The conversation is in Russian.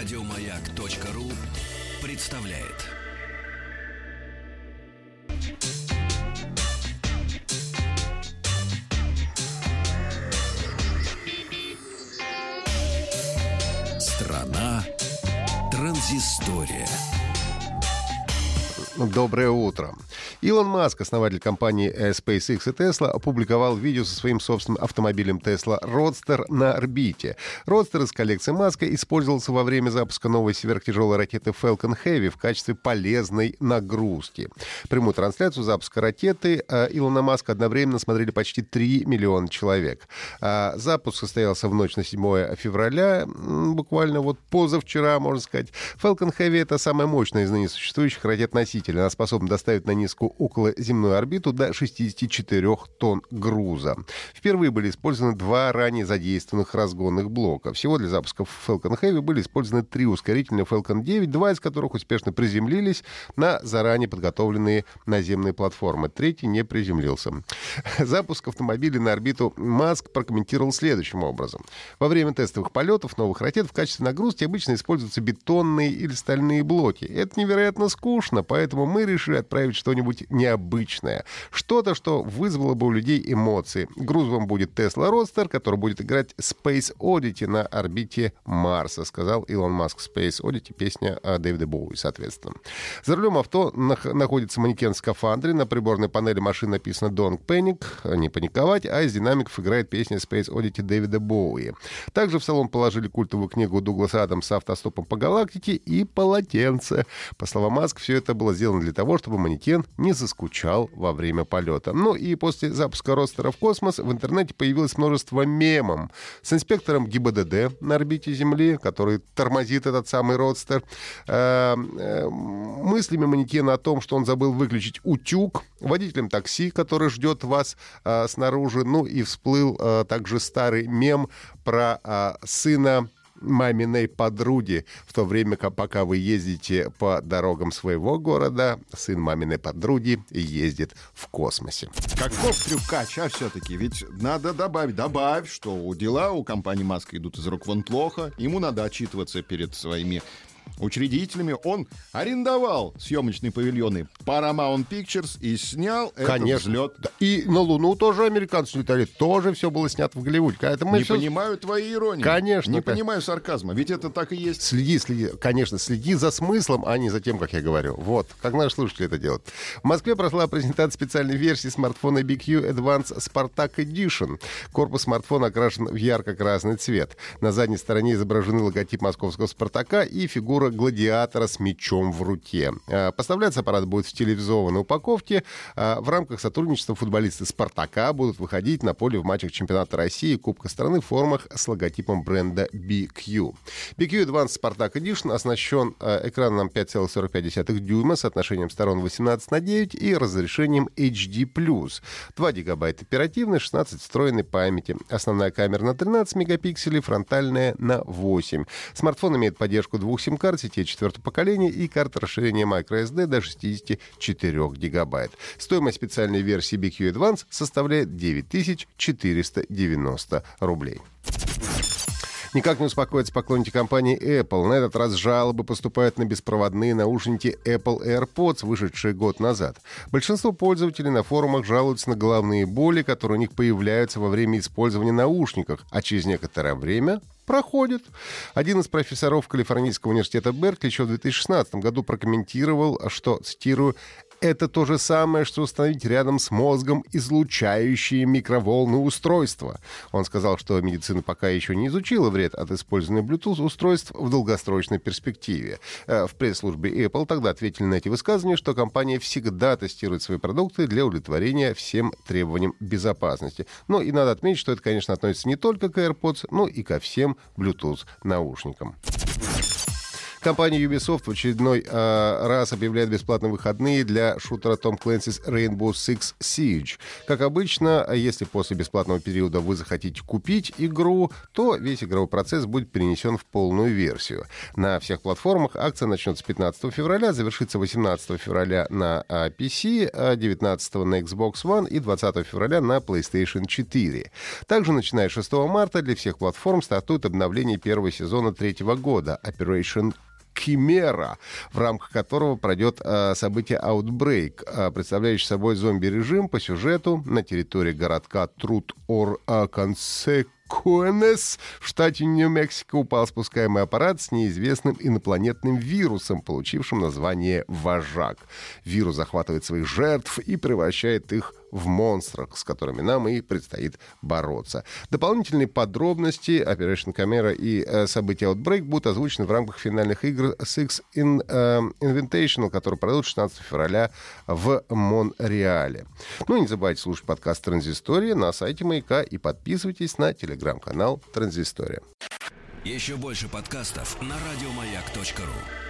Радиомаяк.ру представляет. Страна транзистория. Доброе утро. Илон Маск, основатель компании SpaceX и Tesla, опубликовал видео со своим собственным автомобилем Tesla Roadster на орбите. Roadster из коллекции Маска использовался во время запуска новой сверхтяжелой ракеты Falcon Heavy в качестве полезной нагрузки. Прямую трансляцию запуска ракеты э, Илона Маска одновременно смотрели почти 3 миллиона человек. А запуск состоялся в ночь на 7 февраля, буквально вот позавчера, можно сказать. Falcon Heavy — это самая мощная из ныне существующих ракет-носителей. Она способна доставить на низкую около земную орбиту до 64 тонн груза. Впервые были использованы два ранее задействованных разгонных блока. Всего для запусков Falcon Heavy были использованы три ускорительных Falcon 9, два из которых успешно приземлились на заранее подготовленные наземные платформы. Третий не приземлился. Запуск автомобиля на орбиту Маск прокомментировал следующим образом. Во время тестовых полетов новых ракет в качестве нагрузки обычно используются бетонные или стальные блоки. Это невероятно скучно, поэтому мы решили отправить что-нибудь что-нибудь необычное. Что-то, что вызвало бы у людей эмоции. Грузовым будет Tesla Roadster, который будет играть Space Oddity на орбите Марса, сказал Илон Маск. Space Oddity, песня Дэвида Боуи, соответственно. За рулем авто находится манекен в скафандре. На приборной панели машины написано Don't Panic, не паниковать, а из динамиков играет песня Space Oddity Дэвида Боуи. Также в салон положили культовую книгу Дугласа Адамса «Автостопом по галактике» и полотенце. По словам Маск, все это было сделано для того, чтобы манекен не не заскучал во время полета. Ну и после запуска ростера в космос в интернете появилось множество мемов с инспектором ГИБДД на орбите Земли, который тормозит этот самый родстер, э, э, мыслями манекена о том, что он забыл выключить утюг, водителем такси, который ждет вас э, снаружи, ну и всплыл также старый мем про сына маминой подруги, в то время, как пока вы ездите по дорогам своего города, сын маминой подруги ездит в космосе. Каков трюкач, а все-таки? Ведь надо добавить, добавь, что у дела у компании Маска идут из рук вон плохо, ему надо отчитываться перед своими учредителями. Он арендовал съемочные павильоны Paramount Pictures и снял Конечно. этот взлет. Да. И на Луну тоже американцы летали. Тоже все было снято в Голливуде. Мы Не все... понимаю твоей иронии. Конечно. Не понимаю сарказма. Ведь это так и есть. Следи, следи. Конечно, следи за смыслом, а не за тем, как я говорю. Вот. Как наши слушатели это делают. В Москве прошла презентация специальной версии смартфона BQ Advance Spartak Edition. Корпус смартфона окрашен в ярко-красный цвет. На задней стороне изображены логотип московского Спартака и фигура гладиатора с мечом в руке. А, поставляться аппарат будет в телевизованной упаковке. А, в рамках сотрудничества футболисты «Спартака» будут выходить на поле в матчах чемпионата России и Кубка страны в формах с логотипом бренда BQ. BQ Advanced «Спартак Edition» оснащен а, экраном 5,45 дюйма с отношением сторон 18 на 9 и разрешением HD+. 2 гигабайта оперативной, 16 встроенной памяти. Основная камера на 13 мегапикселей, фронтальная на 8. Смартфон имеет поддержку двух сим-карт сети четвертого поколения и карта расширения microSD до 64 гигабайт. Стоимость специальной версии BQ Advance составляет 9490 рублей. Никак не успокоятся поклонники компании Apple. На этот раз жалобы поступают на беспроводные наушники Apple AirPods, вышедшие год назад. Большинство пользователей на форумах жалуются на головные боли, которые у них появляются во время использования наушников, а через некоторое время проходит. Один из профессоров Калифорнийского университета Беркли еще в 2016 году прокомментировал, что, цитирую, это то же самое, что установить рядом с мозгом излучающие микроволны устройства. Он сказал, что медицина пока еще не изучила вред от использования Bluetooth устройств в долгосрочной перспективе. Э, в пресс-службе Apple тогда ответили на эти высказывания, что компания всегда тестирует свои продукты для удовлетворения всем требованиям безопасности. Но и надо отметить, что это, конечно, относится не только к AirPods, но и ко всем Bluetooth наушникам. Компания Ubisoft в очередной э, раз объявляет бесплатные выходные для шутера Tom Clancy's Rainbow Six Siege. Как обычно, если после бесплатного периода вы захотите купить игру, то весь игровой процесс будет перенесен в полную версию. На всех платформах акция начнется 15 февраля, завершится 18 февраля на PC, 19 на Xbox One и 20 февраля на PlayStation 4. Также, начиная с 6 марта, для всех платформ стартует обновление первого сезона третьего года Operation Химера, в рамках которого пройдет э, событие Outbreak, э, представляющий собой зомби-режим по сюжету на территории городка Труд-Ор-Консек Куэнес в штате Нью-Мексико упал спускаемый аппарат с неизвестным инопланетным вирусом, получившим название «Вожак». Вирус захватывает своих жертв и превращает их в монстрах, с которыми нам и предстоит бороться. Дополнительные подробности Operation Camera и э, события Outbreak будут озвучены в рамках финальных игр Six in, э, Invitational, которые пройдут 16 февраля в Монреале. Ну и не забывайте слушать подкаст «Транзистория» на сайте Маяка и подписывайтесь на телеграм-канал «Транзистория». Еще больше подкастов на радиомаяк.ру